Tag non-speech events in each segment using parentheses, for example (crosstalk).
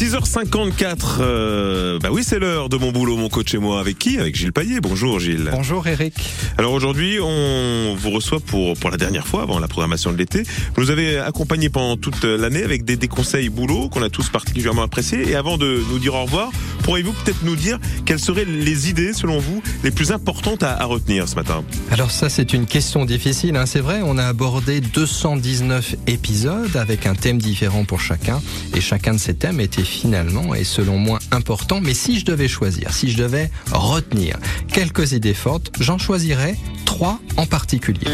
6h54, euh, bah oui c'est l'heure de mon boulot, mon coach et moi. Avec qui? Avec Gilles Paillet. Bonjour Gilles. Bonjour Eric. Alors aujourd'hui on vous reçoit pour, pour la dernière fois avant la programmation de l'été. Vous nous avez accompagné pendant toute l'année avec des, des conseils boulot qu'on a tous particulièrement appréciés. Et avant de nous dire au revoir, pourriez-vous peut-être nous dire quelles seraient les idées selon vous les plus importantes à, à retenir ce matin? Alors ça c'est une question difficile, hein. c'est vrai, on a abordé 219 épisodes avec un thème différent pour chacun et chacun de ces thèmes était finalement et selon moi important. Mais si je devais choisir, si je devais retenir quelques idées fortes, j'en choisirais trois en particulier.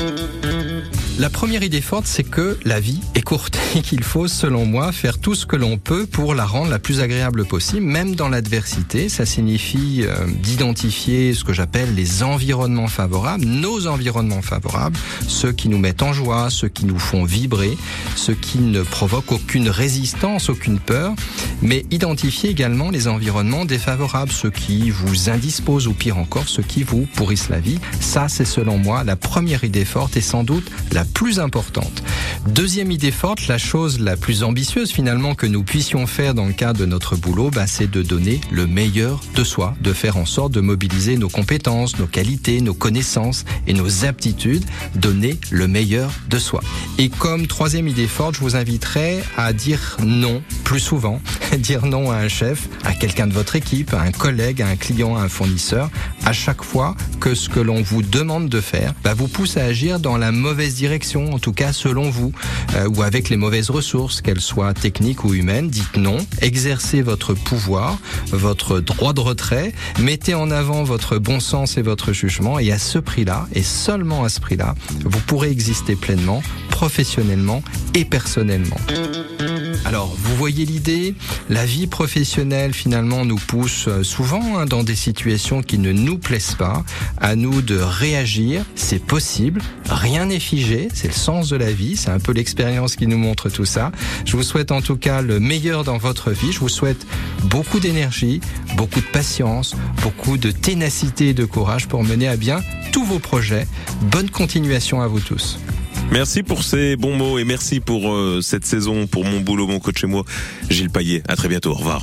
La première idée forte, c'est que la vie est courte (laughs) et qu'il faut, selon moi, faire tout ce que l'on peut pour la rendre la plus agréable possible, même dans l'adversité. Ça signifie euh, d'identifier ce que j'appelle les environnements favorables, nos environnements favorables, ceux qui nous mettent en joie, ceux qui nous font vibrer, ceux qui ne provoquent aucune résistance, aucune peur, mais identifier également les environnements défavorables, ceux qui vous indisposent ou pire encore, ceux qui vous pourrissent la vie. Ça, c'est selon moi la première idée forte et sans doute la plus importante. Deuxième idée forte, la chose la plus ambitieuse finalement que nous puissions faire dans le cadre de notre boulot, bah, c'est de donner le meilleur de soi, de faire en sorte de mobiliser nos compétences, nos qualités, nos connaissances et nos aptitudes, donner le meilleur de soi. Et comme troisième idée forte, je vous inviterai à dire non plus souvent, (laughs) dire non à un chef, à quelqu'un de votre équipe, à un collègue, à un client, à un fournisseur, à chaque fois que ce que l'on vous demande de faire bah, vous pousse à agir dans la mauvaise direction, en tout cas selon vous, euh, ou avec les mauvaises ressources, qu'elles soient techniques ou humaines. Dites non, exercez votre pouvoir, votre droit de retrait, mettez en avant votre bon sens et votre jugement, et à ce prix-là, et seulement à ce prix-là, vous pourrez exister pleinement, professionnellement et personnellement. Alors, vous voyez l'idée? La vie professionnelle, finalement, nous pousse souvent hein, dans des situations qui ne nous plaisent pas. À nous de réagir. C'est possible. Rien n'est figé. C'est le sens de la vie. C'est un peu l'expérience qui nous montre tout ça. Je vous souhaite en tout cas le meilleur dans votre vie. Je vous souhaite beaucoup d'énergie, beaucoup de patience, beaucoup de ténacité et de courage pour mener à bien tous vos projets. Bonne continuation à vous tous. Merci pour ces bons mots et merci pour euh, cette saison, pour mon boulot, mon coach et moi, Gilles Paillet. À très bientôt. Au revoir.